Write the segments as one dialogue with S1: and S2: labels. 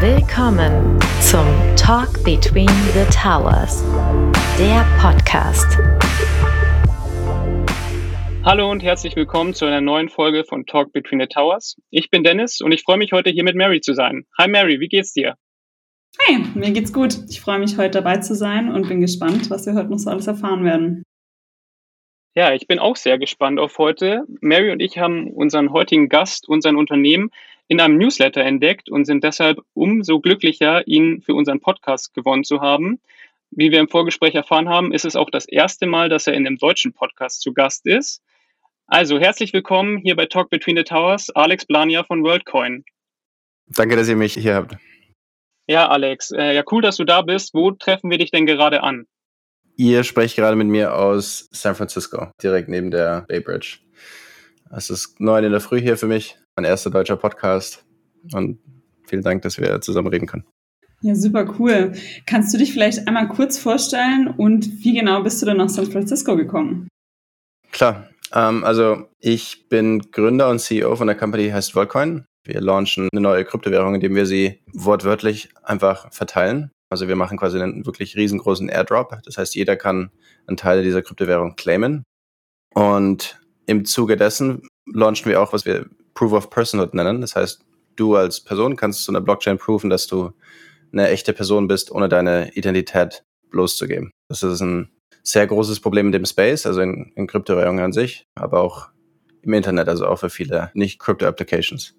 S1: Willkommen zum Talk Between the Towers, der Podcast.
S2: Hallo und herzlich willkommen zu einer neuen Folge von Talk Between the Towers. Ich bin Dennis und ich freue mich heute hier mit Mary zu sein. Hi Mary, wie geht's dir?
S3: Hi, mir geht's gut. Ich freue mich heute dabei zu sein und bin gespannt, was wir heute noch so alles erfahren werden.
S2: Ja, ich bin auch sehr gespannt auf heute. Mary und ich haben unseren heutigen Gast, unseren Unternehmen in einem Newsletter entdeckt und sind deshalb umso glücklicher, ihn für unseren Podcast gewonnen zu haben. Wie wir im Vorgespräch erfahren haben, ist es auch das erste Mal, dass er in einem deutschen Podcast zu Gast ist. Also herzlich willkommen hier bei Talk Between the Towers, Alex Blania von WorldCoin.
S4: Danke, dass ihr mich hier habt.
S2: Ja, Alex, äh, ja cool, dass du da bist. Wo treffen wir dich denn gerade an?
S4: Ihr sprecht gerade mit mir aus San Francisco, direkt neben der Bay Bridge. Es ist neun in der Früh hier für mich, mein erster deutscher Podcast. Und vielen Dank, dass wir zusammen reden können.
S3: Ja, super cool. Kannst du dich vielleicht einmal kurz vorstellen und wie genau bist du denn nach San Francisco gekommen?
S4: Klar. Ähm, also ich bin Gründer und CEO von der Company, die heißt Volcoin. Wir launchen eine neue Kryptowährung, indem wir sie wortwörtlich einfach verteilen. Also wir machen quasi einen wirklich riesengroßen Airdrop. Das heißt, jeder kann einen Teil dieser Kryptowährung claimen. Und im Zuge dessen launchen wir auch, was wir Proof of Personhood nennen. Das heißt, du als Person kannst zu einer Blockchain proven, dass du eine echte Person bist, ohne deine Identität bloßzugeben. Das ist ein sehr großes Problem in dem Space, also in, in Kryptowährungen an sich, aber auch im Internet, also auch für viele nicht-Crypto-Applications.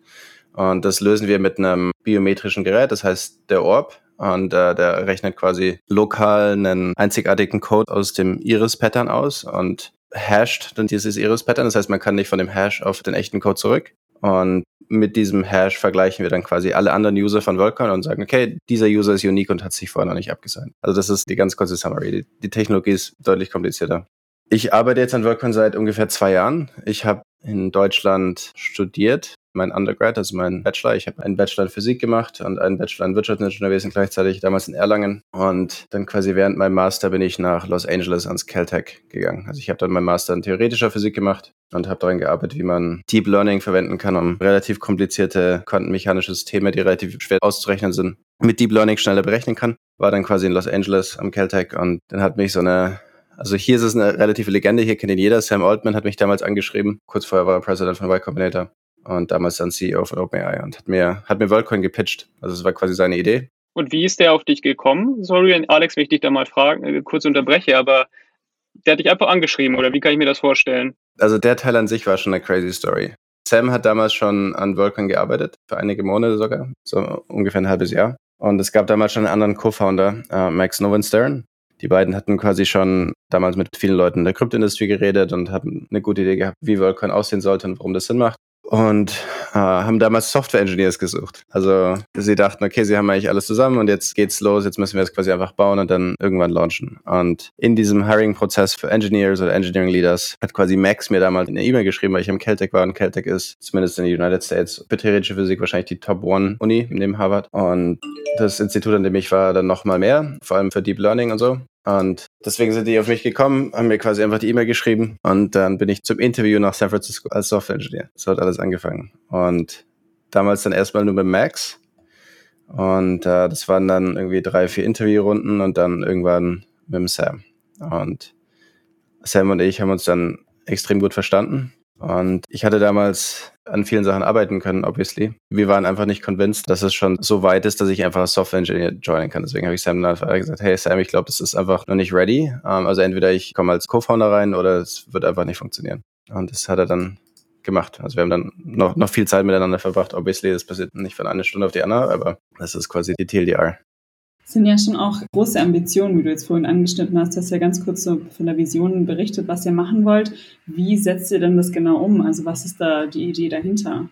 S4: Und das lösen wir mit einem biometrischen Gerät, das heißt der Orb. Und äh, der rechnet quasi lokal einen einzigartigen Code aus dem Iris-Pattern aus und hasht dann dieses Iris-Pattern. Das heißt, man kann nicht von dem Hash auf den echten Code zurück. Und mit diesem Hash vergleichen wir dann quasi alle anderen User von Volcon und sagen, okay, dieser User ist unique und hat sich vorher noch nicht abgesigned. Also das ist die ganz kurze Summary. Die, die Technologie ist deutlich komplizierter. Ich arbeite jetzt an Volcon seit ungefähr zwei Jahren. Ich habe in Deutschland studiert mein Undergrad, also mein Bachelor. Ich habe einen Bachelor in Physik gemacht und einen Bachelor in Wirtschaftsingenieurwesen gleichzeitig, damals in Erlangen. Und dann quasi während meinem Master bin ich nach Los Angeles ans Caltech gegangen. Also ich habe dann meinen Master in theoretischer Physik gemacht und habe daran gearbeitet, wie man Deep Learning verwenden kann, um relativ komplizierte quantenmechanische Systeme, die relativ schwer auszurechnen sind, mit Deep Learning schneller berechnen kann. War dann quasi in Los Angeles am Caltech und dann hat mich so eine also hier ist es eine relative Legende, hier kennt ihn jeder. Sam Altman hat mich damals angeschrieben. Kurz vorher war er President von Y Combinator und damals dann CEO von OpenAI und hat mir, hat mir WorldCoin gepitcht. Also es war quasi seine Idee.
S2: Und wie ist der auf dich gekommen? Sorry, Alex, wenn ich dich da mal fragen, äh, kurz unterbreche, aber der hat dich einfach angeschrieben oder wie kann ich mir das vorstellen?
S4: Also der Teil an sich war schon eine crazy Story. Sam hat damals schon an WorldCoin gearbeitet, für einige Monate sogar, so ungefähr ein halbes Jahr. Und es gab damals schon einen anderen Co-Founder, äh, Max Novenstern. Die beiden hatten quasi schon damals mit vielen Leuten in der Kryptoindustrie geredet und haben eine gute Idee gehabt, wie WorldCoin aussehen sollte und warum das Sinn macht und äh, haben damals Software Engineers gesucht. Also sie dachten, okay, sie haben eigentlich alles zusammen und jetzt geht's los, jetzt müssen wir es quasi einfach bauen und dann irgendwann launchen. Und in diesem Hiring-Prozess für Engineers oder Engineering Leaders hat quasi Max mir damals eine E-Mail geschrieben, weil ich im Caltech war und Caltech ist zumindest in den United States für theoretische Physik wahrscheinlich die Top One Uni neben Harvard. Und das Institut, an dem ich war, dann noch mal mehr, vor allem für Deep Learning und so. Und deswegen sind die auf mich gekommen, haben mir quasi einfach die E-Mail geschrieben und dann bin ich zum Interview nach San Francisco als Software Engineer. So hat alles angefangen. Und damals dann erstmal nur mit Max. Und äh, das waren dann irgendwie drei, vier Interviewrunden und dann irgendwann mit dem Sam. Und Sam und ich haben uns dann extrem gut verstanden. Und ich hatte damals an vielen Sachen arbeiten können, obviously. Wir waren einfach nicht convinced, dass es schon so weit ist, dass ich einfach als Software Engineer joinen kann. Deswegen habe ich Sam dann gesagt, hey Sam, ich glaube, das ist einfach noch nicht ready. Ähm, also entweder ich komme als Co-Founder rein oder es wird einfach nicht funktionieren. Und das hat er dann gemacht. Also wir haben dann noch, noch viel Zeit miteinander verbracht. Obviously, das passiert nicht von einer Stunde auf die andere, aber das ist quasi die TLDR
S3: sind ja schon auch große Ambitionen, wie du jetzt vorhin angeschnitten hast. Du hast ja ganz kurz so von der Vision berichtet, was ihr machen wollt. Wie setzt ihr denn das genau um? Also was ist da die Idee dahinter?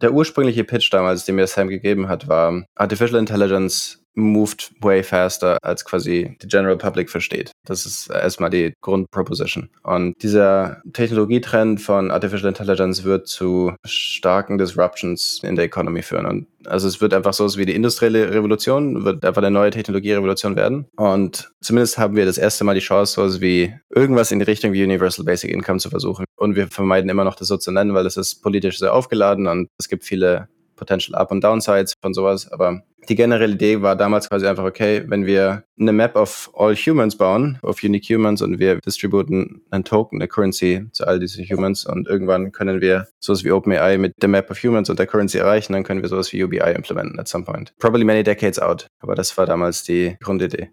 S4: Der ursprüngliche Pitch damals, den mir Sam gegeben hat, war Artificial Intelligence moved way faster, als quasi die General Public versteht. Das ist erstmal die Grundproposition. Und dieser Technologietrend von Artificial Intelligence wird zu starken Disruptions in der Economy führen. Und also es wird einfach so wie die industrielle Revolution, wird einfach eine neue Technologierevolution werden. Und zumindest haben wir das erste Mal die Chance, so wie irgendwas in die Richtung wie Universal Basic Income zu versuchen. Und wir vermeiden immer noch das so zu nennen, weil es ist politisch sehr aufgeladen und es gibt viele Potential Up- und Downsides von sowas, aber die generelle Idee war damals quasi einfach, okay, wenn wir eine Map of all humans bauen, of unique humans und wir distributen einen Token, eine Currency zu all diesen Humans und irgendwann können wir sowas wie OpenAI mit der Map of Humans und der Currency erreichen, dann können wir sowas wie UBI implementen at some point. Probably many decades out. Aber das war damals die Grundidee.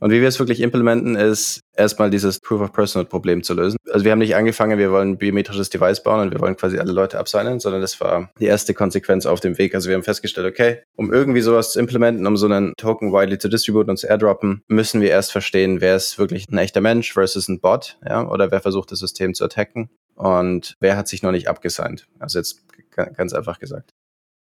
S4: Und wie wir es wirklich implementen, ist erstmal dieses Proof of Personal Problem zu lösen. Also wir haben nicht angefangen, wir wollen ein biometrisches Device bauen und wir wollen quasi alle Leute abseilen, sondern das war die erste Konsequenz auf dem Weg. Also wir haben festgestellt, okay, um irgendwie sowas zu implementen, um so einen Token widely zu distributen und zu airdroppen, müssen wir erst verstehen, wer ist wirklich ein echter Mensch versus ein Bot, ja, oder wer versucht, das System zu attacken und wer hat sich noch nicht abgesigned. Also jetzt ganz einfach gesagt.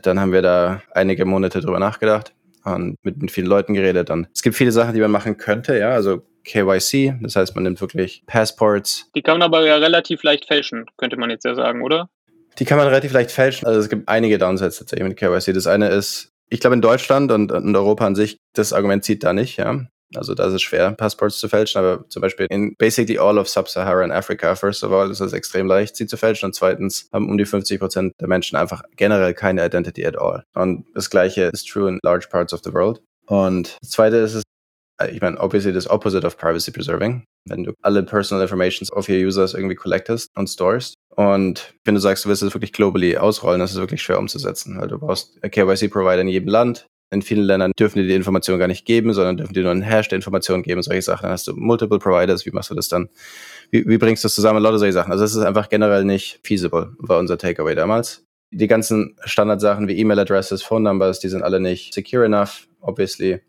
S4: Dann haben wir da einige Monate drüber nachgedacht und mit, mit vielen Leuten geredet. Und es gibt viele Sachen, die man machen könnte, ja, also KYC, das heißt, man nimmt wirklich Passports.
S2: Die kann man aber ja relativ leicht fälschen, könnte man jetzt ja sagen, oder?
S4: Die kann man relativ leicht fälschen. Also es gibt einige Downsides tatsächlich mit KYC. Das eine ist, ich glaube in Deutschland und in Europa an sich, das Argument zieht da nicht, ja. Also da ist es schwer, Passports zu fälschen, aber zum Beispiel in basically all of Sub-Saharan Africa, first of all, ist es extrem leicht, sie zu fälschen und zweitens haben um die 50 Prozent der Menschen einfach generell keine Identity at all. Und das gleiche ist true in large parts of the world. Und das zweite ist es, ich meine, obviously das opposite of privacy preserving, wenn du alle personal informations of your users irgendwie collectest und stores. Und wenn du sagst, du willst es wirklich globally ausrollen, das ist wirklich schwer umzusetzen, weil du brauchst KYC-Provider in jedem Land, in vielen Ländern dürfen die die Information gar nicht geben, sondern dürfen die nur einen Hash der Information geben, solche Sachen. Dann hast du multiple Providers, wie machst du das dann? Wie, wie bringst du das zusammen? Lauter solche Sachen. Also es ist einfach generell nicht feasible, war unser Takeaway damals. Die ganzen Standardsachen wie E-Mail-Addresses, Phone Numbers, die sind alle nicht secure enough, obviously.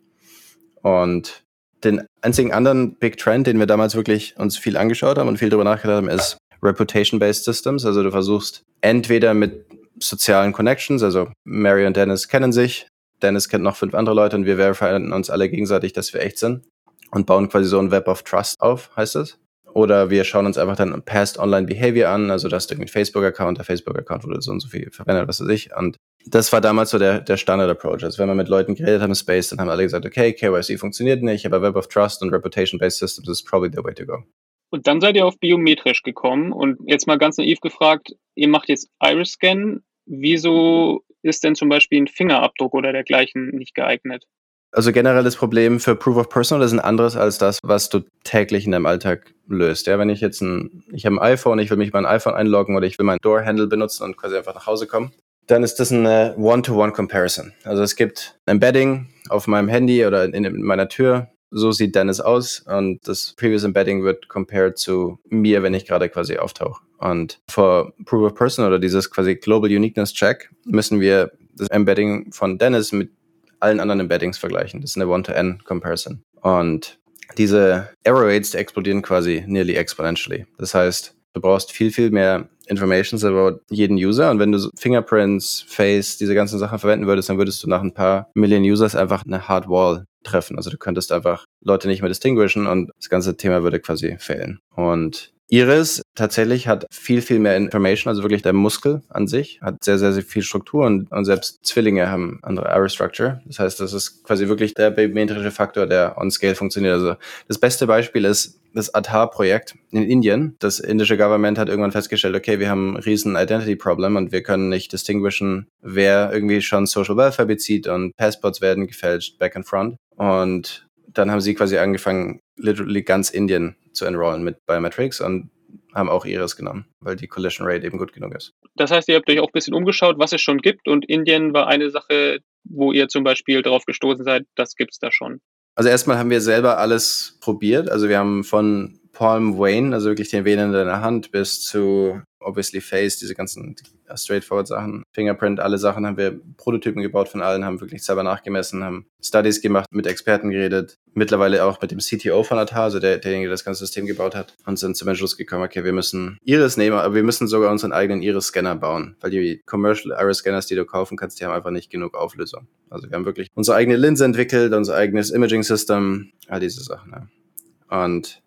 S4: Und den einzigen anderen Big Trend, den wir damals wirklich uns viel angeschaut haben und viel darüber nachgedacht haben, ist Reputation-Based Systems. Also du versuchst entweder mit sozialen Connections, also Mary und Dennis kennen sich, Dennis kennt noch fünf andere Leute und wir verifizieren uns alle gegenseitig, dass wir echt sind und bauen quasi so ein Web of Trust auf, heißt es. Oder wir schauen uns einfach dann Past Online Behavior an, also das ist irgendwie ein Facebook-Account, der Facebook-Account wurde so und so viel verwendet, was weiß ich. Und das war damals so der, der Standard-Approach. Also wenn wir mit Leuten geredet haben im Space, dann haben alle gesagt, okay, KYC funktioniert nicht, aber Web of Trust und Reputation-Based Systems is probably the way to go.
S2: Und dann seid ihr auf biometrisch gekommen und jetzt mal ganz naiv gefragt, ihr macht jetzt Iris-Scan. Wieso ist denn zum Beispiel ein Fingerabdruck oder dergleichen nicht geeignet?
S4: Also generell das Problem für Proof of Personal ist ein anderes als das, was du täglich in deinem Alltag löst. Ja, wenn ich jetzt ein, ich habe ein iPhone, ich will mich mein iPhone einloggen oder ich will mein Door-Handle benutzen und quasi einfach nach Hause kommen, dann ist das eine One-to-One-Comparison. Also es gibt ein Embedding auf meinem Handy oder in, in meiner Tür. So sieht Dennis aus und das Previous Embedding wird compared zu mir, wenn ich gerade quasi auftauche. Und für Proof of Person oder dieses quasi Global Uniqueness Check müssen wir das Embedding von Dennis mit allen anderen Embeddings vergleichen. Das ist eine One-to-N-Comparison. Und diese Error Rates die explodieren quasi nearly exponentially. Das heißt, du brauchst viel, viel mehr Informations about jeden User. Und wenn du Fingerprints, Face, diese ganzen Sachen verwenden würdest, dann würdest du nach ein paar Millionen Users einfach eine Hard Wall treffen. Also du könntest einfach Leute nicht mehr distinguishen und das ganze Thema würde quasi fehlen. Und Iris tatsächlich hat viel, viel mehr Information, also wirklich der Muskel an sich, hat sehr, sehr, sehr viel Struktur und, und selbst Zwillinge haben andere Iris Structure. Das heißt, das ist quasi wirklich der biometrische Faktor, der on scale funktioniert. Also das beste Beispiel ist das Aadhaar-Projekt in Indien. Das indische Government hat irgendwann festgestellt, okay, wir haben ein riesen Identity-Problem und wir können nicht distinguishen, wer irgendwie schon Social Welfare bezieht und Passports werden gefälscht, back and front. Und dann haben sie quasi angefangen, literally ganz Indien zu enrollen mit Biometrics und haben auch Iris genommen, weil die Collision Rate eben gut genug ist.
S2: Das heißt, ihr habt euch auch ein bisschen umgeschaut, was es schon gibt und Indien war eine Sache, wo ihr zum Beispiel darauf gestoßen seid, das gibt es da schon.
S4: Also erstmal haben wir selber alles probiert. Also wir haben von Palm Wayne, also wirklich den Venen in der Hand, bis zu obviously Face, diese ganzen straightforward Sachen, Fingerprint, alle Sachen haben wir Prototypen gebaut von allen, haben wirklich selber nachgemessen, haben Studies gemacht, mit Experten geredet, mittlerweile auch mit dem CTO von Atar, also der, derjenige, der das ganze System gebaut hat, und sind zum Entschluss gekommen, okay, wir müssen Iris nehmen, aber wir müssen sogar unseren eigenen Iris-Scanner bauen, weil die Commercial Iris-Scanners, die du kaufen kannst, die haben einfach nicht genug Auflösung. Also wir haben wirklich unsere eigene Linse entwickelt, unser eigenes Imaging-System, all diese Sachen. Ja. Und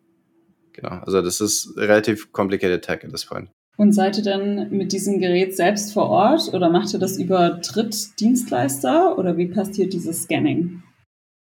S4: genau, also das ist relativ complicated tech at this point.
S3: Und seid ihr dann mit diesem Gerät selbst vor Ort oder macht ihr das über Drittdienstleister oder wie passiert dieses Scanning?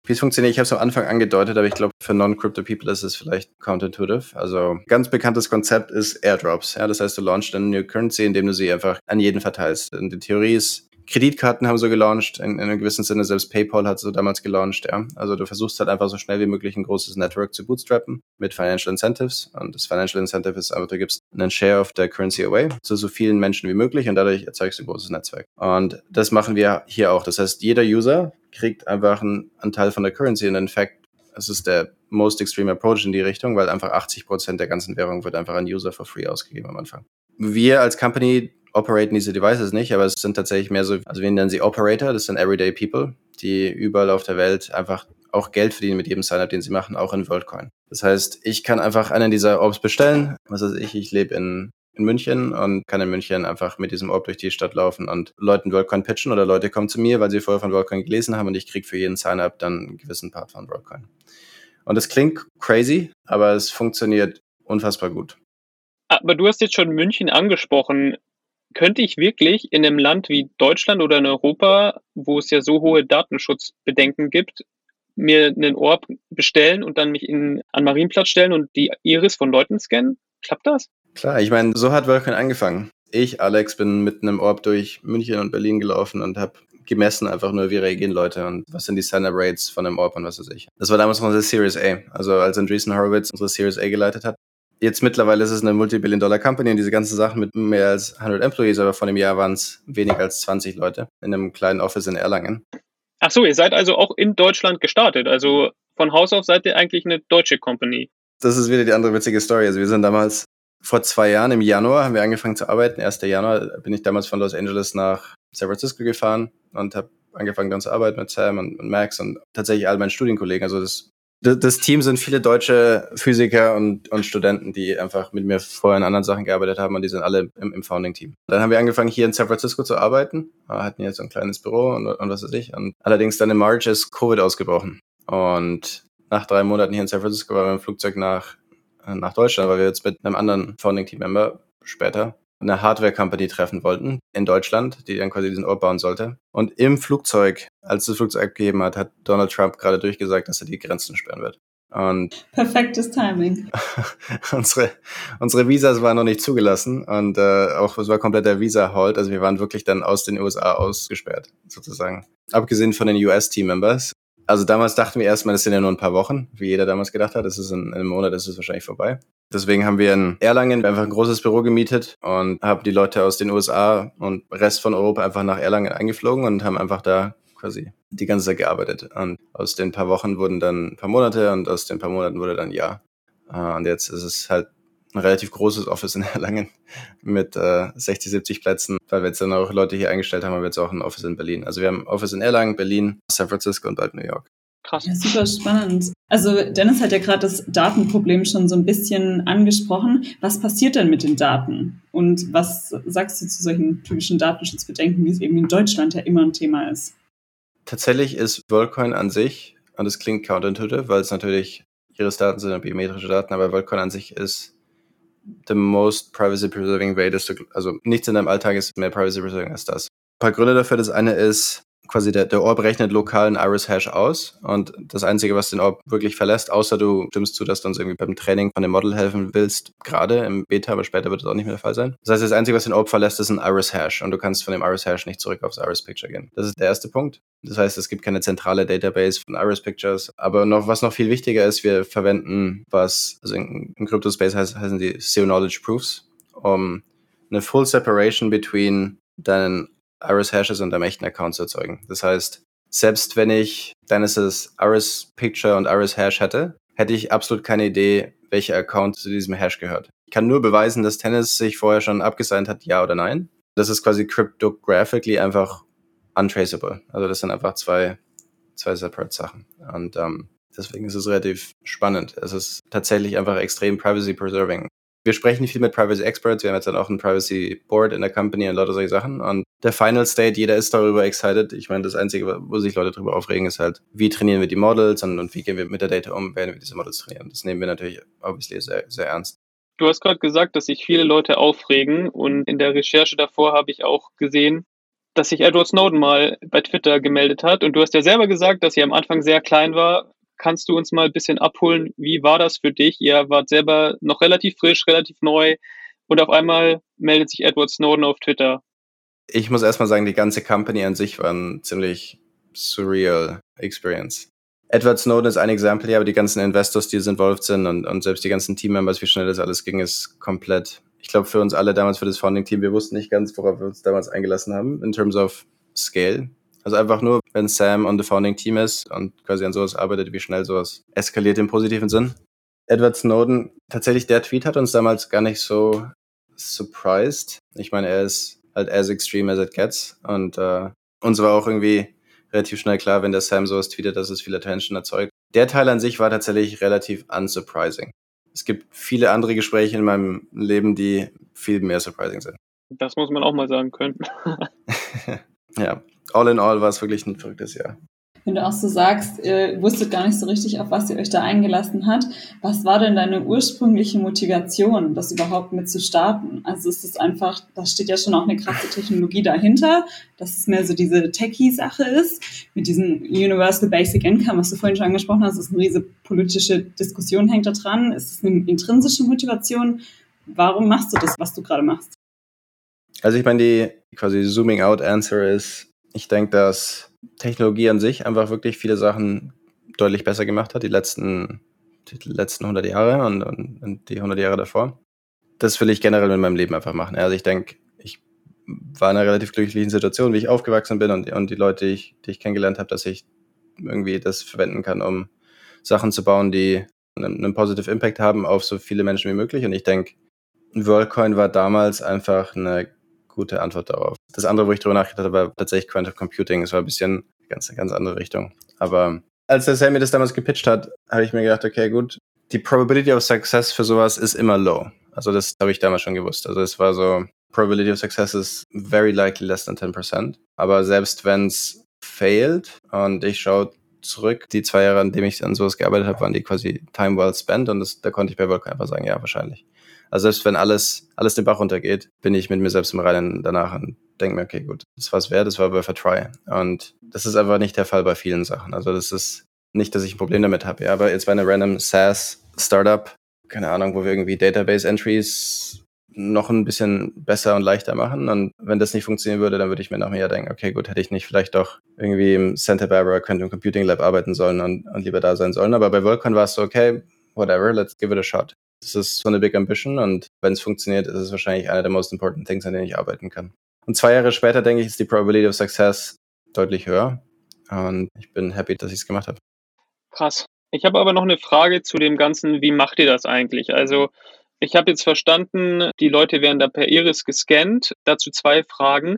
S4: Wie es funktioniert, ich habe es am Anfang angedeutet, aber ich glaube, für Non-Crypto-People ist es vielleicht counterintuitive. Also ganz bekanntes Konzept ist Airdrops. Ja, das heißt, du launchst eine New Currency, indem du sie einfach an jeden verteilst. Und die Theorie ist, Kreditkarten haben so gelauncht, in, in einem gewissen Sinne, selbst PayPal hat so damals gelauncht, ja. Also du versuchst halt einfach so schnell wie möglich ein großes Network zu bootstrappen mit Financial Incentives. Und das Financial Incentive ist einfach, du gibst einen Share of the currency away zu so vielen Menschen wie möglich und dadurch erzeugst du ein großes Netzwerk. Und das machen wir hier auch. Das heißt, jeder User kriegt einfach einen Anteil von der Currency und in fact, es ist der most extreme approach in die Richtung, weil einfach 80 Prozent der ganzen Währung wird einfach an User for free ausgegeben am Anfang. Wir als Company operaten diese Devices nicht, aber es sind tatsächlich mehr so, also wir nennen sie Operator, das sind Everyday People, die überall auf der Welt einfach auch Geld verdienen mit jedem Sign-up, den sie machen, auch in WorldCoin. Das heißt, ich kann einfach einen dieser Orbs bestellen. Was weiß ich, ich lebe in, in München und kann in München einfach mit diesem Orb durch die Stadt laufen und Leuten WorldCoin pitchen oder Leute kommen zu mir, weil sie vorher von WorldCoin gelesen haben und ich kriege für jeden Sign-up dann einen gewissen Part von WorldCoin. Und es klingt crazy, aber es funktioniert unfassbar gut.
S2: Aber du hast jetzt schon München angesprochen könnte ich wirklich in einem Land wie Deutschland oder in Europa, wo es ja so hohe Datenschutzbedenken gibt, mir einen Orb bestellen und dann mich in, an Marienplatz stellen und die Iris von Leuten scannen? Klappt das?
S4: Klar, ich meine, so hat Vulkan angefangen. Ich, Alex, bin mit einem Orb durch München und Berlin gelaufen und habe gemessen einfach nur, wie reagieren Leute und was sind die Standard Rates von einem Orb und was weiß ich. Das war damals unsere Series A. Also als Andreessen Horowitz unsere Series A geleitet hat, Jetzt mittlerweile ist es eine Multibillion-Dollar-Company und diese ganzen Sachen mit mehr als 100 Employees, aber vor einem Jahr waren es weniger als 20 Leute in einem kleinen Office in Erlangen.
S2: Ach so, ihr seid also auch in Deutschland gestartet. Also von Haus aus seid ihr eigentlich eine deutsche Company.
S4: Das ist wieder die andere witzige Story. Also wir sind damals vor zwei Jahren im Januar haben wir angefangen zu arbeiten. 1. Januar bin ich damals von Los Angeles nach San Francisco gefahren und habe angefangen dann zu arbeiten mit Sam und, und Max und tatsächlich all meinen Studienkollegen. Also das das Team sind viele deutsche Physiker und, und Studenten, die einfach mit mir vorher in anderen Sachen gearbeitet haben und die sind alle im, im Founding-Team. Dann haben wir angefangen, hier in San Francisco zu arbeiten, wir hatten jetzt so ein kleines Büro und, und was weiß ich. Und allerdings dann im March ist Covid ausgebrochen. Und nach drei Monaten hier in San Francisco waren wir im Flugzeug nach, nach Deutschland, weil wir jetzt mit einem anderen Founding-Team-Member später eine Hardware-Company treffen wollten in Deutschland, die dann quasi diesen Ort bauen sollte. Und im Flugzeug, als das Flugzeug abgegeben hat, hat Donald Trump gerade durchgesagt, dass er die Grenzen sperren wird. Und
S3: Perfektes Timing.
S4: unsere, unsere Visas waren noch nicht zugelassen und äh, auch es war kompletter Visa-Halt. Also wir waren wirklich dann aus den USA ausgesperrt, sozusagen. Abgesehen von den US-Team-Members. Also damals dachten wir erstmal, das sind ja nur ein paar Wochen, wie jeder damals gedacht hat. Das ist in, in einem Monat, das ist wahrscheinlich vorbei. Deswegen haben wir in Erlangen einfach ein großes Büro gemietet und haben die Leute aus den USA und Rest von Europa einfach nach Erlangen eingeflogen und haben einfach da quasi die ganze Zeit gearbeitet. Und aus den paar Wochen wurden dann ein paar Monate und aus den paar Monaten wurde dann ein Jahr. Ah, und jetzt ist es halt ein relativ großes Office in Erlangen mit äh, 60, 70 Plätzen. Weil wir jetzt dann auch Leute hier eingestellt haben, haben wir jetzt auch ein Office in Berlin. Also wir haben Office in Erlangen, Berlin, San Francisco und bald New York.
S3: Krass. Ja, super spannend. Also Dennis hat ja gerade das Datenproblem schon so ein bisschen angesprochen. Was passiert denn mit den Daten? Und was sagst du zu solchen typischen Datenschutzbedenken, wie es eben in Deutschland ja immer ein Thema ist?
S4: Tatsächlich ist WorldCoin an sich, und das klingt counterintuitive, weil es natürlich Iris-Daten sind biometrische Daten, aber WorldCoin an sich ist the most privacy preserving way, also nichts in deinem Alltag ist mehr privacy preserving als das. Ein paar Gründe dafür. Das eine ist, quasi der, der Orb rechnet lokalen Iris-Hash aus und das Einzige, was den Orb wirklich verlässt, außer du stimmst zu, dass du uns irgendwie beim Training von dem Model helfen willst, gerade im Beta, aber später wird das auch nicht mehr der Fall sein. Das heißt, das Einzige, was den Orb verlässt, ist ein Iris-Hash und du kannst von dem Iris-Hash nicht zurück aufs Iris-Picture gehen. Das ist der erste Punkt. Das heißt, es gibt keine zentrale Database von Iris-Pictures, aber noch, was noch viel wichtiger ist, wir verwenden was, also in, in Crypto-Space heißt, heißen die Zero-Knowledge-Proofs, um eine Full Separation between deinen Iris-Hashes und Account zu erzeugen. Das heißt, selbst wenn ich Dennis's Iris-Picture und Iris-Hash hätte, hätte ich absolut keine Idee, welcher Account zu diesem Hash gehört. Ich kann nur beweisen, dass Tennis sich vorher schon abgesigned hat, ja oder nein. Das ist quasi cryptographically einfach untraceable. Also das sind einfach zwei, zwei separate Sachen. Und ähm, deswegen ist es relativ spannend. Es ist tatsächlich einfach extrem privacy preserving wir sprechen viel mit Privacy Experts, wir haben jetzt dann auch ein Privacy Board in der Company und lauter solche Sachen. Und der Final State, jeder ist darüber excited. Ich meine, das Einzige, wo sich Leute darüber aufregen, ist halt, wie trainieren wir die Models und, und wie gehen wir mit der Data um, werden wir diese Models trainieren. Das nehmen wir natürlich obviously sehr, sehr ernst.
S2: Du hast gerade gesagt, dass sich viele Leute aufregen und in der Recherche davor habe ich auch gesehen, dass sich Edward Snowden mal bei Twitter gemeldet hat. Und du hast ja selber gesagt, dass er am Anfang sehr klein war kannst du uns mal ein bisschen abholen? Wie war das für dich? Ihr wart selber noch relativ frisch, relativ neu und auf einmal meldet sich Edward Snowden auf Twitter.
S4: ich muss erstmal sagen, die ganze Company an sich war ein ziemlich surreal Experience. Edward Snowden ist ein Exempel, ja, aber die ganzen Investors, die involved sind und, und selbst die ganzen Teammembers, wie schnell das alles ging, ist komplett. Ich glaube, für uns alle damals, für das Founding-Team, wir wussten nicht ganz, worauf wir uns damals eingelassen haben, in terms of Scale. Also einfach nur, wenn Sam on the Founding-Team ist und quasi an sowas arbeitet, wie schnell sowas eskaliert im positiven Sinn. Edward Snowden, tatsächlich der Tweet hat uns damals gar nicht so surprised. Ich meine, er ist halt as extreme as it gets und äh, uns war auch irgendwie relativ schnell klar, wenn der Sam sowas tweetet, dass es viel Attention erzeugt. Der Teil an sich war tatsächlich relativ unsurprising. Es gibt viele andere Gespräche in meinem Leben, die viel mehr surprising sind.
S2: Das muss man auch mal sagen können.
S4: ja, all in all war es wirklich ein verrücktes Jahr
S3: wenn du auch so sagst, ihr wusstet gar nicht so richtig, auf was ihr euch da eingelassen hat. Was war denn deine ursprüngliche Motivation, das überhaupt mit zu starten? Also ist es einfach, da steht ja schon auch eine krasse Technologie dahinter, dass es mehr so diese Techie-Sache ist, mit diesem Universal Basic Income, was du vorhin schon angesprochen hast, ist eine riesige politische Diskussion hängt da dran. Ist es eine intrinsische Motivation? Warum machst du das, was du gerade machst?
S4: Also ich meine, die quasi Zooming Out Answer ist, ich denke, dass Technologie an sich einfach wirklich viele Sachen deutlich besser gemacht hat, die letzten, die letzten 100 Jahre und, und, und die 100 Jahre davor. Das will ich generell in meinem Leben einfach machen. Also ich denke, ich war in einer relativ glücklichen Situation, wie ich aufgewachsen bin und, und die Leute, die ich, die ich kennengelernt habe, dass ich irgendwie das verwenden kann, um Sachen zu bauen, die einen, einen Positive Impact haben auf so viele Menschen wie möglich. Und ich denke, WorldCoin war damals einfach eine gute Antwort darauf. Das andere, wo ich drüber nachgedacht habe, war tatsächlich Quantum Computing. Es war ein bisschen ganz, ganz andere Richtung. Aber als der Sam mir das damals gepitcht hat, habe ich mir gedacht, okay, gut, die Probability of Success für sowas ist immer low. Also das habe ich damals schon gewusst. Also es war so, Probability of Success is very likely less than 10%. Aber selbst wenn es failt und ich schaue zurück, die zwei Jahre, an denen ich an sowas gearbeitet habe, waren die quasi time well spent und das, da konnte ich bei Volker einfach sagen, ja, wahrscheinlich. Also selbst wenn alles, alles den Bach runtergeht, bin ich mit mir selbst im Reinen danach und denke mir, okay, gut, das war es wert, das war worth a try. Und das ist einfach nicht der Fall bei vielen Sachen. Also das ist nicht, dass ich ein Problem damit habe, ja, aber jetzt bei einer random SaaS-Startup, keine Ahnung, wo wir irgendwie Database-Entries noch ein bisschen besser und leichter machen. Und wenn das nicht funktionieren würde, dann würde ich mir noch mehr denken, okay, gut, hätte ich nicht vielleicht doch irgendwie im Santa Barbara Quantum Computing Lab arbeiten sollen und, und lieber da sein sollen. Aber bei Volcon war es so, okay, whatever, let's give it a shot. Das ist so eine big ambition und wenn es funktioniert, ist es wahrscheinlich einer der most important things, an denen ich arbeiten kann. Und zwei Jahre später, denke ich, ist die Probability of Success deutlich höher. Und ich bin happy, dass ich es gemacht habe.
S2: Krass. Ich habe aber noch eine Frage zu dem Ganzen, wie macht ihr das eigentlich? Also ich habe jetzt verstanden, die Leute werden da per Iris gescannt. Dazu zwei Fragen.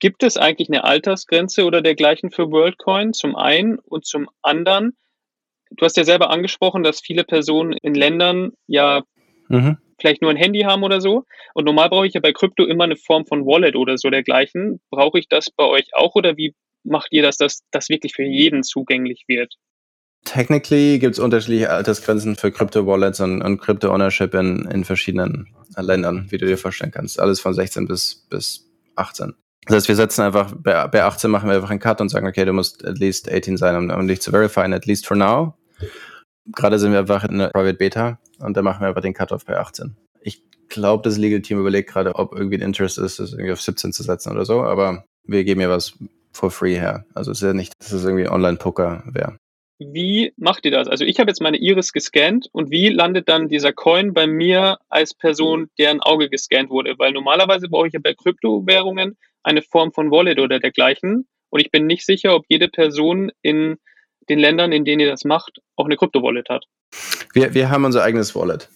S2: Gibt es eigentlich eine Altersgrenze oder dergleichen für WorldCoin zum einen und zum anderen? Du hast ja selber angesprochen, dass viele Personen in Ländern ja mhm. vielleicht nur ein Handy haben oder so. Und normal brauche ich ja bei Krypto immer eine Form von Wallet oder so dergleichen. Brauche ich das bei euch auch oder wie macht ihr das, dass das wirklich für jeden zugänglich wird?
S4: Technically gibt es unterschiedliche Altersgrenzen für Crypto-Wallets und, und Crypto-Ownership in, in verschiedenen Ländern, wie du dir vorstellen kannst. Alles von 16 bis, bis 18. Das heißt, wir setzen einfach, bei, bei 18 machen wir einfach einen Cut und sagen, okay, du musst at least 18 sein, um, um dich zu verifizieren, at least for now. Gerade sind wir einfach in einer Private Beta und da machen wir einfach den Cut-Off bei 18. Ich glaube, das Legal Team überlegt gerade, ob irgendwie ein Interest ist, das irgendwie auf 17 zu setzen oder so, aber wir geben ja was for free her. Also es ist ja nicht, dass es irgendwie Online-Poker wäre.
S2: Wie macht ihr das? Also ich habe jetzt meine Iris gescannt und wie landet dann dieser Coin bei mir als Person, deren Auge gescannt wurde? Weil normalerweise brauche ich ja bei Kryptowährungen eine Form von Wallet oder dergleichen und ich bin nicht sicher, ob jede Person in den Ländern, in denen ihr das macht, auch eine Krypto-Wallet hat.
S4: Wir, wir haben unser eigenes Wallet.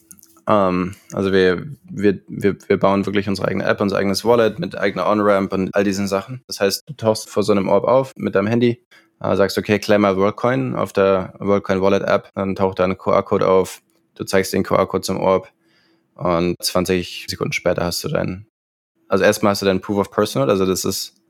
S4: Um, ähm, also wir, wir, wir, wir bauen wirklich unsere eigene App, unser eigenes Wallet mit eigener On-Ramp und all diesen Sachen. Das heißt, du tauchst vor so einem Orb auf mit deinem Handy, äh, sagst, okay, claim mal WorldCoin auf der WorldCoin Wallet App, dann taucht da ein QR-Code auf, du zeigst den QR-Code zum Orb und 20 Sekunden später hast du deinen, also erstmal hast du deinen Proof of Personal, also das ist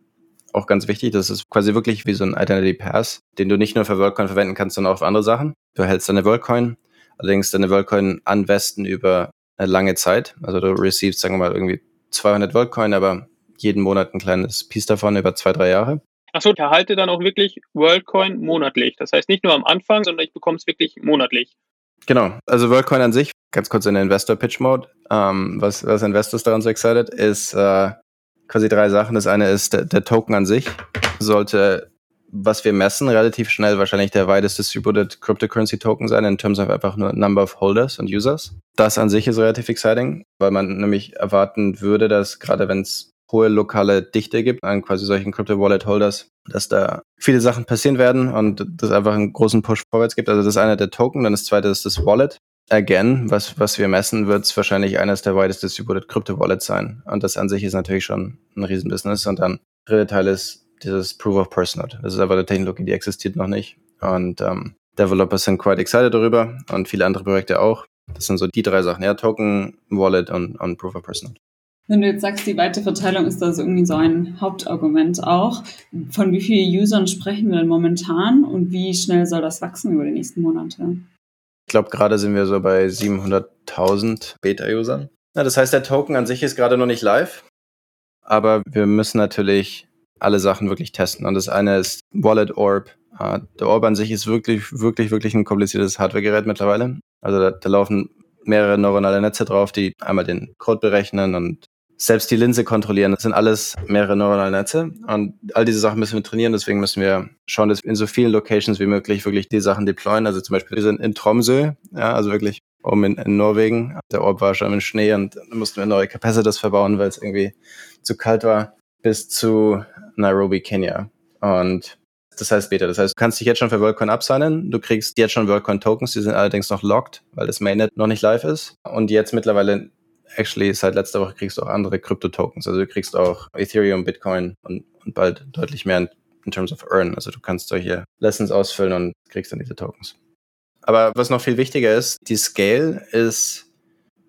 S4: auch ganz wichtig, das ist quasi wirklich wie so ein Identity Pass, den du nicht nur für WorldCoin verwenden kannst, sondern auch für andere Sachen. Du hältst deine WorldCoin, allerdings deine WorldCoin an Westen über eine lange Zeit, also du receivst, sagen wir mal, irgendwie 200 WorldCoin, aber jeden Monat ein kleines Piece davon über zwei, drei Jahre.
S2: Achso, ich erhalte dann auch wirklich WorldCoin monatlich. Das heißt nicht nur am Anfang, sondern ich bekomme es wirklich monatlich.
S4: Genau. Also WorldCoin an sich, ganz kurz in der Investor Pitch Mode, ähm, was, was Investors daran so excited, ist äh, quasi drei Sachen. Das eine ist, der, der Token an sich sollte, was wir messen, relativ schnell wahrscheinlich der widest distributed cryptocurrency Token sein, in terms of einfach nur Number of Holders und Users. Das an sich ist relativ exciting, weil man nämlich erwarten würde, dass gerade wenn es hohe lokale Dichte gibt an quasi solchen Crypto Wallet Holders, dass da viele Sachen passieren werden und das einfach einen großen Push vorwärts gibt. Also das ist einer der Token, dann das zweite ist das Wallet. Again, was, was wir messen, wird es wahrscheinlich eines der widest distributed Crypto Wallets sein. Und das an sich ist natürlich schon ein Riesenbusiness. Und dann dritte Teil ist dieses Proof of Personhood. Das ist aber eine Technologie, die existiert noch nicht. Und ähm, Developers sind quite excited darüber und viele andere Projekte auch. Das sind so die drei Sachen, ja, Token, Wallet und, und Proof of Personhood.
S3: Wenn du jetzt sagst, die weite Verteilung ist das irgendwie so ein Hauptargument auch. Von wie vielen Usern sprechen wir denn momentan und wie schnell soll das wachsen über die nächsten Monate?
S4: Ich glaube, gerade sind wir so bei 700.000 Beta-Usern. Ja, das heißt, der Token an sich ist gerade noch nicht live, aber wir müssen natürlich alle Sachen wirklich testen. Und das eine ist Wallet Orb. Uh, der Orb an sich ist wirklich, wirklich, wirklich ein kompliziertes Hardware-Gerät mittlerweile. Also da, da laufen mehrere neuronale Netze drauf, die einmal den Code berechnen und selbst die Linse kontrollieren. Das sind alles mehrere neuronale Netze. Und all diese Sachen müssen wir trainieren. Deswegen müssen wir schauen, dass wir in so vielen Locations wie möglich wirklich die Sachen deployen. Also zum Beispiel, wir sind in Tromsø, ja, also wirklich oben in, in Norwegen. Der Ort war schon im Schnee und dann mussten wir neue Capacitors verbauen, weil es irgendwie zu kalt war, bis zu Nairobi, Kenia. Und das heißt Beta. Das heißt, du kannst dich jetzt schon für WorldCoin absignen. Du kriegst jetzt schon WorldCoin Tokens. Die sind allerdings noch locked, weil das Mainnet noch nicht live ist. Und jetzt mittlerweile, actually, seit letzter Woche kriegst du auch andere Krypto-Tokens. Also du kriegst auch Ethereum, Bitcoin und, und bald deutlich mehr in, in terms of Earn. Also du kannst solche Lessons ausfüllen und kriegst dann diese Tokens. Aber was noch viel wichtiger ist, die Scale ist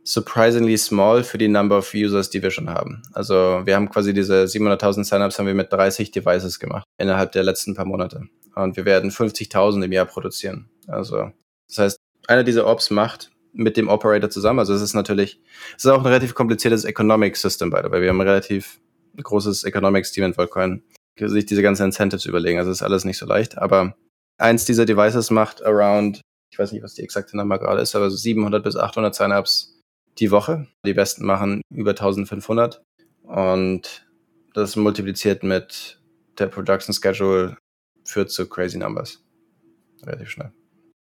S4: surprisingly small für die number of users, die wir schon haben. Also wir haben quasi diese 700.000 Signups haben wir mit 30 Devices gemacht innerhalb der letzten paar Monate. Und wir werden 50.000 im Jahr produzieren. Also das heißt, einer dieser Ops macht mit dem Operator zusammen. Also es ist natürlich, es ist auch ein relativ kompliziertes Economic System bei, weil wir haben ein relativ großes Economics Team in Volcoin, sich diese ganzen Incentives überlegen. Also es ist alles nicht so leicht. Aber eins dieser Devices macht around, ich weiß nicht, was die exakte Nummer gerade ist, aber so 700 bis 800 Signups die Woche. Die besten machen über 1500 und das multipliziert mit der Production Schedule führt zu crazy numbers. Relativ schnell.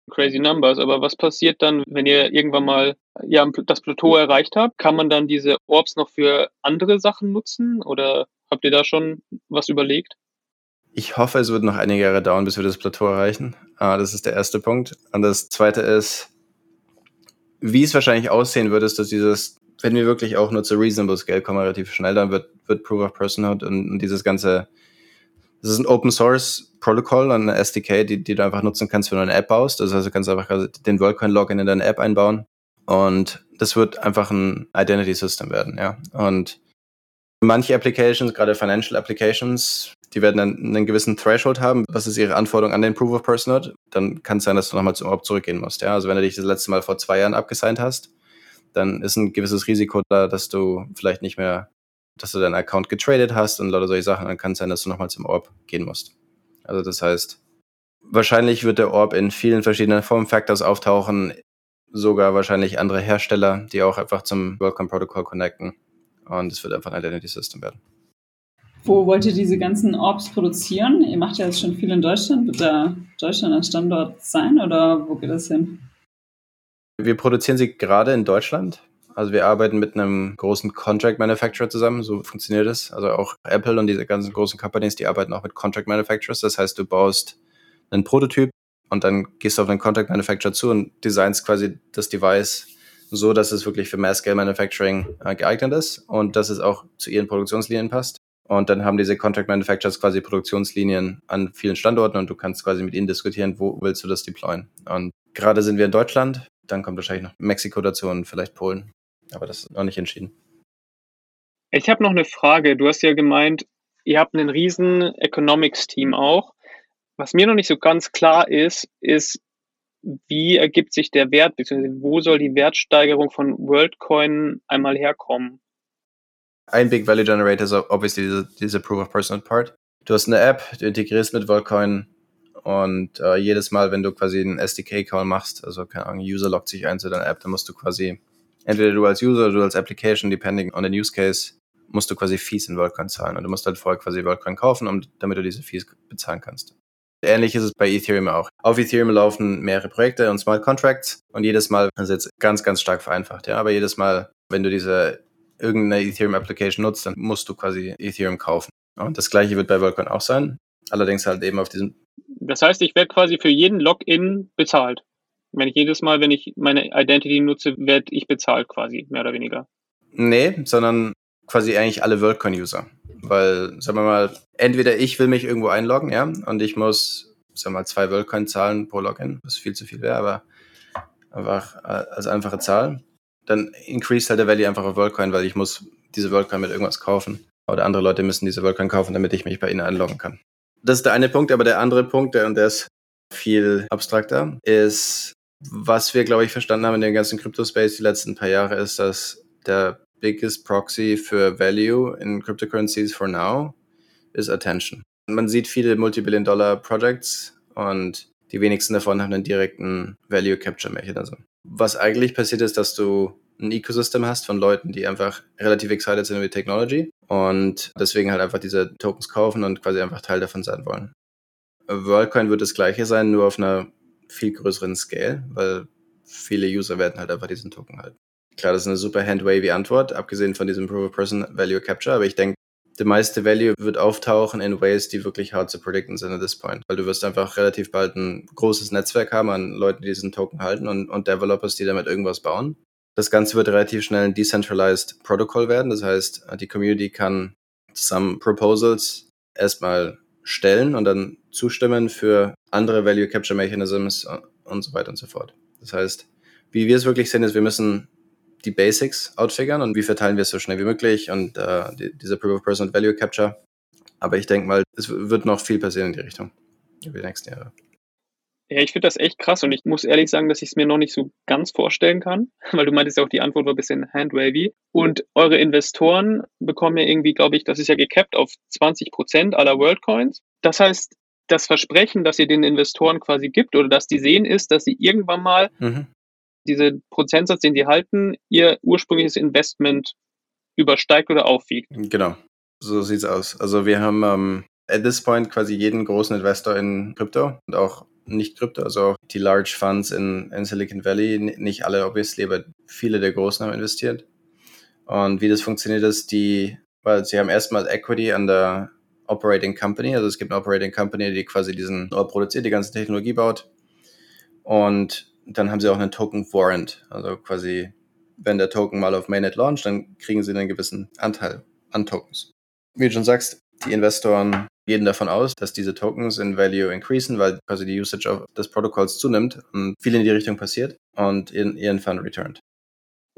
S2: Crazy numbers, aber was passiert dann, wenn ihr irgendwann mal ja, das Plateau erreicht habt? Kann man dann diese Orbs noch für andere Sachen nutzen oder habt ihr da schon was überlegt?
S4: Ich hoffe, es wird noch einige Jahre dauern, bis wir das Plateau erreichen. Ah, das ist der erste Punkt. Und das zweite ist, wie es wahrscheinlich aussehen würde, ist, dass dieses, wenn wir wirklich auch nur zu Reasonable Scale kommen, relativ schnell, dann wird, wird Proof of Personhood und, und dieses ganze, das ist ein Open Source Protocol, eine SDK, die, die du einfach nutzen kannst, wenn du eine App baust. Das heißt, du kannst einfach den WorldCoin Login in deine App einbauen und das wird einfach ein Identity System werden, ja. Und manche Applications, gerade Financial Applications, die werden dann einen gewissen Threshold haben. Was ist ihre Anforderung an den Proof of Personhood? Dann kann es sein, dass du nochmal zum Orb zurückgehen musst. Ja? Also wenn du dich das letzte Mal vor zwei Jahren abgesigned hast, dann ist ein gewisses Risiko da, dass du vielleicht nicht mehr, dass du deinen Account getradet hast und lauter solche Sachen. Dann kann es sein, dass du nochmal zum Orb gehen musst. Also das heißt, wahrscheinlich wird der Orb in vielen verschiedenen Formfactors auftauchen, sogar wahrscheinlich andere Hersteller, die auch einfach zum Welcome Protocol connecten. Und es wird einfach ein Identity System werden.
S3: Wo wollt ihr diese ganzen Orbs produzieren? Ihr macht ja jetzt schon viel in Deutschland. Wird da Deutschland ein Standort sein oder wo geht das hin?
S4: Wir produzieren sie gerade in Deutschland. Also wir arbeiten mit einem großen Contract Manufacturer zusammen, so funktioniert es. Also auch Apple und diese ganzen großen Companies, die arbeiten auch mit Contract Manufacturers. Das heißt, du baust einen Prototyp und dann gehst du auf einen Contract Manufacturer zu und designst quasi das Device so, dass es wirklich für Mass-Scale Manufacturing äh, geeignet ist und dass es auch zu ihren Produktionslinien passt. Und dann haben diese Contract Manufacturers quasi Produktionslinien an vielen Standorten und du kannst quasi mit ihnen diskutieren, wo willst du das deployen. Und gerade sind wir in Deutschland, dann kommt wahrscheinlich noch Mexiko dazu und vielleicht Polen. Aber das ist noch nicht entschieden.
S2: Ich habe noch eine Frage. Du hast ja gemeint, ihr habt einen riesen Economics-Team auch. Was mir noch nicht so ganz klar ist, ist, wie ergibt sich der Wert, beziehungsweise wo soll die Wertsteigerung von WorldCoin einmal herkommen?
S4: Ein Big Value Generator ist obviously diese, diese Proof of Personal Part. Du hast eine App, du integrierst mit Volcoin und äh, jedes Mal, wenn du quasi einen SDK-Call machst, also keine Ahnung, User loggt sich ein zu deiner App, dann musst du quasi entweder du als User oder du als Application, depending on the use case, musst du quasi Fees in Worldcoin zahlen. Und du musst halt vorher quasi Worldcoin kaufen, um, damit du diese Fees bezahlen kannst. Ähnlich ist es bei Ethereum auch. Auf Ethereum laufen mehrere Projekte und Smart Contracts und jedes Mal, ist jetzt ganz, ganz stark vereinfacht, ja, aber jedes Mal, wenn du diese irgendeine Ethereum Application nutzt, dann musst du quasi Ethereum kaufen. Und das gleiche wird bei Worldcoin auch sein. Allerdings halt eben auf diesem.
S2: Das heißt, ich werde quasi für jeden Login bezahlt. Wenn ich jedes Mal, wenn ich meine Identity nutze, werde ich bezahlt quasi, mehr oder weniger.
S4: Nee, sondern quasi eigentlich alle WorldCoin-User. Weil, sagen wir mal, entweder ich will mich irgendwo einloggen, ja, und ich muss, sagen wir mal, zwei WorldCoin zahlen pro Login, was viel zu viel wäre, aber einfach äh, als einfache Zahl. Dann increase halt der Value einfach auf WorldCoin, weil ich muss diese WorldCoin mit irgendwas kaufen. Oder andere Leute müssen diese WorldCoin kaufen, damit ich mich bei ihnen einloggen kann. Das ist der eine Punkt, aber der andere Punkt, der, und der ist viel abstrakter, ist, was wir, glaube ich, verstanden haben in dem ganzen Crypto-Space die letzten paar Jahre, ist, dass der biggest proxy für value in cryptocurrencies for now is attention. Man sieht viele Multibillion-Dollar-Projects und die wenigsten davon haben einen direkten Value Capture Mechanism. Was eigentlich passiert ist, dass du ein Ecosystem hast von Leuten, die einfach relativ excited sind über die Technology und deswegen halt einfach diese Tokens kaufen und quasi einfach Teil davon sein wollen. WorldCoin wird das gleiche sein, nur auf einer viel größeren Scale, weil viele User werden halt einfach diesen Token halten. Klar, das ist eine super handwavy Antwort, abgesehen von diesem Proof of Person Value Capture, aber ich denke, der meiste Value wird auftauchen in Ways, die wirklich hard zu predikten sind at this point. Weil du wirst einfach relativ bald ein großes Netzwerk haben an Leuten, die diesen Token halten und, und Developers, die damit irgendwas bauen. Das Ganze wird relativ schnell ein Decentralized Protocol werden. Das heißt, die Community kann zusammen Proposals erstmal stellen und dann zustimmen für andere Value Capture Mechanisms und so weiter und so fort. Das heißt, wie wir es wirklich sehen, ist, wir müssen die Basics outfigern und wie verteilen wir es so schnell wie möglich und äh, die, diese Proof of Person Value Capture. Aber ich denke mal, es wird noch viel passieren in die Richtung über die nächsten Jahre.
S2: Ja, ich finde das echt krass und ich muss ehrlich sagen, dass ich es mir noch nicht so ganz vorstellen kann, weil du meintest ja auch, die Antwort war ein bisschen handwavy. Und eure Investoren bekommen ja irgendwie, glaube ich, das ist ja gecapped auf 20 Prozent aller WorldCoins. Das heißt, das Versprechen, das ihr den Investoren quasi gibt oder dass die sehen, ist, dass sie irgendwann mal mhm diese Prozentsatz, den die halten, ihr ursprüngliches Investment übersteigt oder aufwiegt.
S4: Genau, so sieht's aus. Also wir haben ähm, at this point quasi jeden großen Investor in Krypto und auch nicht Krypto, also auch die Large Funds in, in Silicon Valley, nicht alle obviously, aber viele der Großen haben investiert. Und wie das funktioniert ist, die, weil sie haben erstmal Equity an der Operating Company, also es gibt eine Operating Company, die quasi diesen oder produziert, die ganze Technologie baut. Und dann haben sie auch einen Token Warrant. Also quasi, wenn der Token mal auf Mainnet launcht, dann kriegen sie einen gewissen Anteil an Tokens. Wie du schon sagst, die Investoren gehen davon aus, dass diese Tokens in Value increasen, weil quasi die Usage des Protokolls zunimmt und viel in die Richtung passiert und ihren, ihren Fund returned.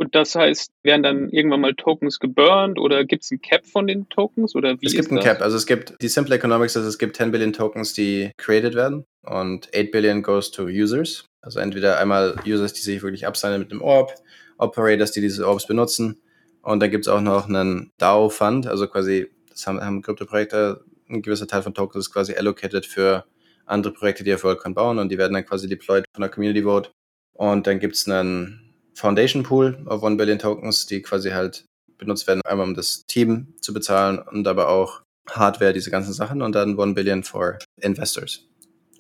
S2: Und das heißt, werden dann irgendwann mal Tokens geburnt oder gibt es ein Cap von den Tokens oder wie
S4: Es gibt ein Cap, also es gibt die Simple Economics, also es gibt 10 Billion Tokens, die created werden und 8 Billion goes to users. Also entweder einmal Users, die sich wirklich absignen mit einem Orb, Operators, die diese Orbs benutzen. Und dann gibt es auch noch einen DAO-Fund, also quasi, das haben, haben Krypto-Projekte, ein gewisser Teil von Tokens ist quasi allocated für andere Projekte, die auf WorldCoin bauen und die werden dann quasi deployed von der Community Vote. Und dann gibt es einen Foundation Pool auf 1 Billion Tokens, die quasi halt benutzt werden, einmal um das Team zu bezahlen und aber auch Hardware, diese ganzen Sachen und dann 1 Billion for Investors,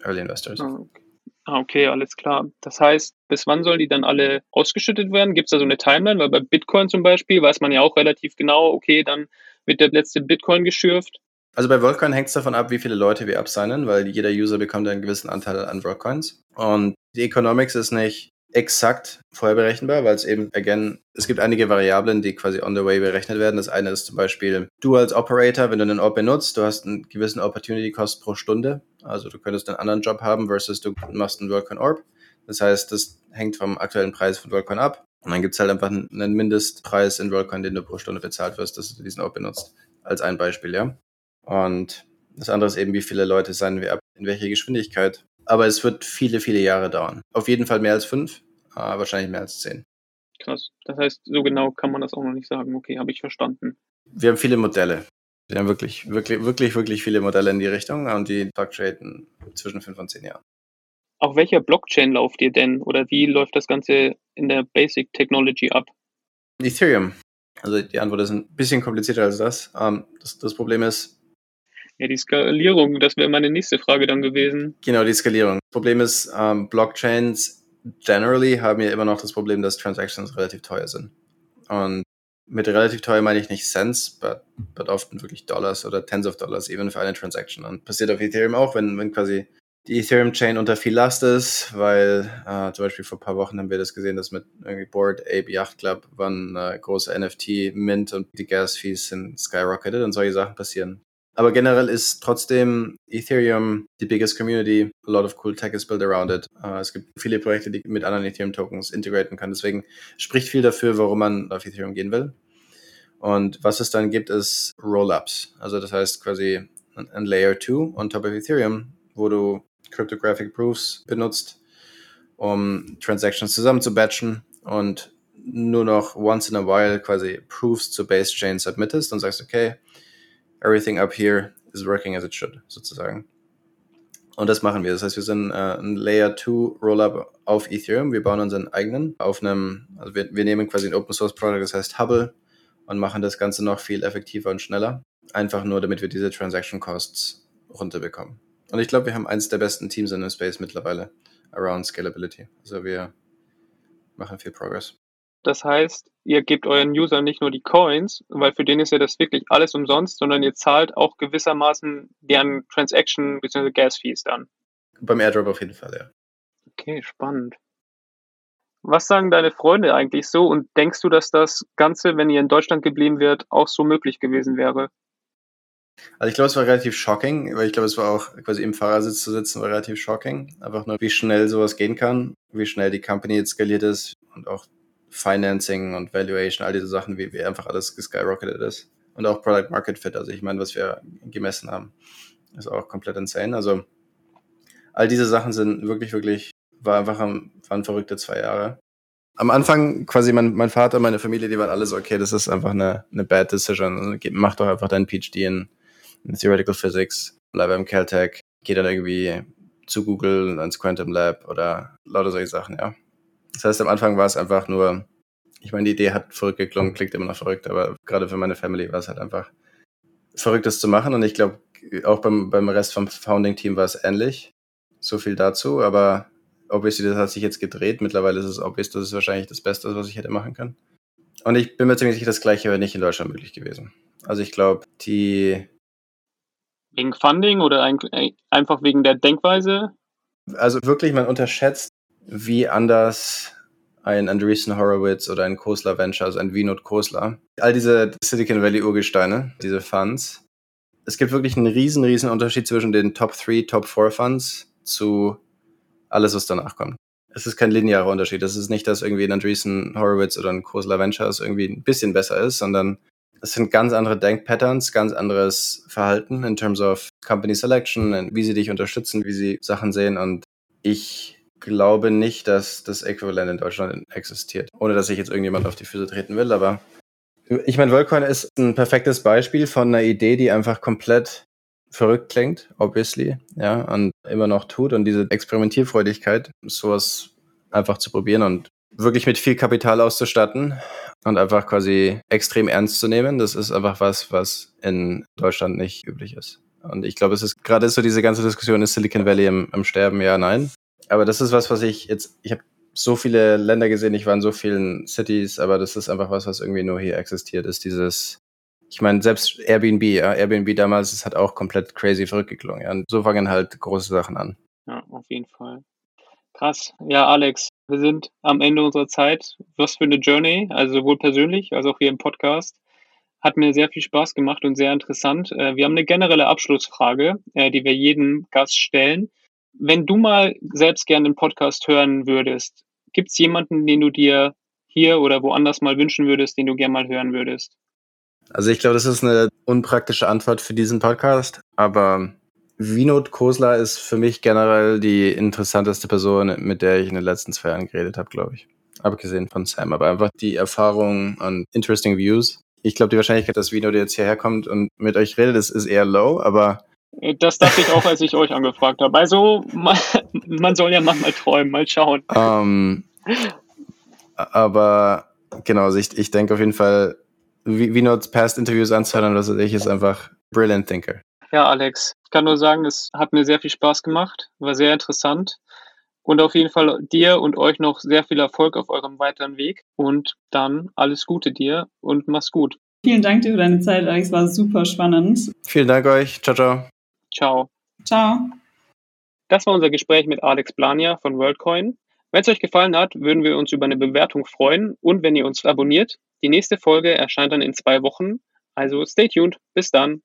S4: Early Investors.
S2: Ah, okay. Ah, okay, alles klar. Das heißt, bis wann sollen die dann alle ausgeschüttet werden? Gibt es da so eine Timeline? Weil bei Bitcoin zum Beispiel weiß man ja auch relativ genau, okay, dann wird der letzte Bitcoin geschürft.
S4: Also bei WorldCoin hängt es davon ab, wie viele Leute wir absignen, weil jeder User bekommt einen gewissen Anteil an WorldCoins. Und die Economics ist nicht exakt vorher berechenbar, weil es eben, again, es gibt einige Variablen, die quasi on the way berechnet werden. Das eine ist zum Beispiel, du als Operator, wenn du einen Orb benutzt, du hast einen gewissen Opportunity Cost pro Stunde. Also du könntest einen anderen Job haben versus du machst einen Workcoin Orb. Das heißt, das hängt vom aktuellen Preis von Workcoin ab. Und dann gibt es halt einfach einen Mindestpreis in Workcoin, den du pro Stunde bezahlt wirst, dass du diesen Orb benutzt. Als ein Beispiel, ja. Und das andere ist eben, wie viele Leute sein wir ab, in welcher Geschwindigkeit. Aber es wird viele, viele Jahre dauern. Auf jeden Fall mehr als fünf, wahrscheinlich mehr als zehn.
S2: Krass. Das heißt, so genau kann man das auch noch nicht sagen. Okay, habe ich verstanden.
S4: Wir haben viele Modelle. Wir haben wirklich, wirklich, wirklich, wirklich viele Modelle in die Richtung und die fluctuaten zwischen fünf und zehn Jahren.
S2: Auf welcher Blockchain lauft ihr denn oder wie läuft das Ganze in der Basic Technology ab?
S4: Ethereum. Also die Antwort ist ein bisschen komplizierter als das. Ähm, das, das Problem ist,
S2: ja, die Skalierung, das wäre meine nächste Frage dann gewesen.
S4: Genau, die Skalierung. Das Problem ist, ähm, Blockchains generally haben ja immer noch das Problem, dass Transactions relativ teuer sind. Und mit relativ teuer meine ich nicht Cents, but, but often wirklich Dollars oder Tens of Dollars, even für eine Transaction. Und passiert auf Ethereum auch, wenn, wenn quasi die Ethereum-Chain unter viel Last ist, weil äh, zum Beispiel vor ein paar Wochen haben wir das gesehen, dass mit irgendwie Board Ape Yacht Club waren äh, große NFT-Mint und die Gas-Fees sind skyrocketed und solche Sachen passieren. Aber generell ist trotzdem Ethereum die biggest community. A lot of cool tech is built around it. Uh, es gibt viele Projekte, die mit anderen Ethereum-Tokens integraten kann. Deswegen spricht viel dafür, warum man auf Ethereum gehen will. Und was es dann gibt, ist Rollups. Also das heißt quasi ein Layer 2 on top of Ethereum, wo du Cryptographic Proofs benutzt, um Transactions zusammen zu batchen und nur noch once in a while quasi Proofs zur Base Chain submittest und sagst, okay, everything up here is working as it should, sozusagen. Und das machen wir. Das heißt, wir sind äh, ein Layer 2 Rollup auf Ethereum. Wir bauen unseren eigenen auf einem, also wir, wir nehmen quasi ein Open Source Product, das heißt Hubble, und machen das Ganze noch viel effektiver und schneller. Einfach nur, damit wir diese Transaction Costs runterbekommen. Und ich glaube, wir haben eins der besten Teams in dem Space mittlerweile around Scalability. Also wir machen viel Progress.
S2: Das heißt, ihr gebt euren Usern nicht nur die Coins, weil für den ist ja das wirklich alles umsonst, sondern ihr zahlt auch gewissermaßen deren Transaction bzw. Gas Fees dann.
S4: Beim Airdrop auf jeden Fall, ja.
S2: Okay, spannend. Was sagen deine Freunde eigentlich so und denkst du, dass das Ganze, wenn ihr in Deutschland geblieben wärt, auch so möglich gewesen wäre?
S4: Also ich glaube, es war relativ shocking, weil ich glaube, es war auch quasi im Fahrersitz zu sitzen, war relativ shocking. Einfach nur, wie schnell sowas gehen kann, wie schnell die Company jetzt skaliert ist und auch Financing und Valuation, all diese Sachen, wie, wie einfach alles geskyrocketed ist. Und auch Product Market Fit, also ich meine, was wir gemessen haben, ist auch komplett insane. Also all diese Sachen sind wirklich, wirklich, war einfach, waren verrückte zwei Jahre. Am Anfang quasi mein, mein Vater, meine Familie, die waren alle so, okay, das ist einfach eine, eine bad decision. Also, mach doch einfach deinen PhD in, in Theoretical Physics, bleib im Caltech, geh dann irgendwie zu Google ins Quantum Lab oder lauter solche Sachen, ja. Das heißt, am Anfang war es einfach nur, ich meine, die Idee hat verrückt geklungen, klingt immer noch verrückt, aber gerade für meine Family war es halt einfach verrückt, das zu machen. Und ich glaube, auch beim, beim Rest vom Founding-Team war es ähnlich. So viel dazu, aber obviously, das hat sich jetzt gedreht. Mittlerweile ist es obvious, das ist wahrscheinlich das Beste, was ich hätte machen können. Und ich bin mir ziemlich sicher, das Gleiche wäre nicht in Deutschland möglich gewesen. Also ich glaube, die.
S2: Wegen Funding oder einfach wegen der Denkweise?
S4: Also wirklich, man unterschätzt, wie anders ein Andreessen Horowitz oder ein Kosler Venture, also ein Vinod Kosler. All diese Silicon Valley Urgesteine, diese Funds. Es gibt wirklich einen riesen, riesen Unterschied zwischen den Top 3, Top 4 Funds zu alles, was danach kommt. Es ist kein linearer Unterschied. Es ist nicht, dass irgendwie ein Andreessen Horowitz oder ein Kosler Ventures irgendwie ein bisschen besser ist, sondern es sind ganz andere Denkpatterns, ganz anderes Verhalten in terms of Company Selection, wie sie dich unterstützen, wie sie Sachen sehen. Und ich glaube nicht, dass das Äquivalent in Deutschland existiert. Ohne dass ich jetzt irgendjemand auf die Füße treten will, aber ich meine, Volcoin ist ein perfektes Beispiel von einer Idee, die einfach komplett verrückt klingt, obviously, ja, und immer noch tut und diese Experimentierfreudigkeit, sowas einfach zu probieren und wirklich mit viel Kapital auszustatten und einfach quasi extrem ernst zu nehmen, das ist einfach was, was in Deutschland nicht üblich ist. Und ich glaube, es ist gerade so diese ganze Diskussion, ist Silicon Valley im, im Sterben? Ja, nein. Aber das ist was, was ich jetzt, ich habe so viele Länder gesehen, ich war in so vielen Cities, aber das ist einfach was, was irgendwie nur hier existiert, ist dieses, ich meine, selbst Airbnb, ja, Airbnb damals, das hat auch komplett crazy verrückt geklungen. Ja. Und so fangen halt große Sachen an.
S2: Ja, auf jeden Fall. Krass. Ja, Alex, wir sind am Ende unserer Zeit. Was für eine Journey, also sowohl persönlich als auch hier im Podcast. Hat mir sehr viel Spaß gemacht und sehr interessant. Äh, wir haben eine generelle Abschlussfrage, äh, die wir jedem Gast stellen. Wenn du mal selbst gerne einen Podcast hören würdest, gibt es jemanden, den du dir hier oder woanders mal wünschen würdest, den du gerne mal hören würdest?
S4: Also ich glaube, das ist eine unpraktische Antwort für diesen Podcast, aber Vinod Kosler ist für mich generell die interessanteste Person, mit der ich in den letzten zwei Jahren geredet habe, glaube ich. Abgesehen von Sam, aber einfach die Erfahrung und interesting Views. Ich glaube, die Wahrscheinlichkeit, dass Vinod jetzt hierher kommt und mit euch redet, ist eher low, aber
S2: das dachte ich auch, als ich euch angefragt habe. Also, man, man soll ja manchmal träumen, mal schauen.
S4: Um, ähm, aber genau, also ich, ich denke auf jeden Fall, wie Notes Past Interviews anzuhören, was weiß ich, ist einfach brilliant thinker.
S2: Ja, Alex, ich kann nur sagen, es hat mir sehr viel Spaß gemacht, war sehr interessant und auf jeden Fall dir und euch noch sehr viel Erfolg auf eurem weiteren Weg und dann alles Gute dir und mach's gut.
S3: Vielen Dank dir für deine Zeit, Alex, war super spannend.
S4: Vielen Dank euch. Ciao, ciao.
S2: Ciao.
S3: Ciao.
S2: Das war unser Gespräch mit Alex Blania von WorldCoin. Wenn es euch gefallen hat, würden wir uns über eine Bewertung freuen und wenn ihr uns abonniert. Die nächste Folge erscheint dann in zwei Wochen. Also stay tuned. Bis dann.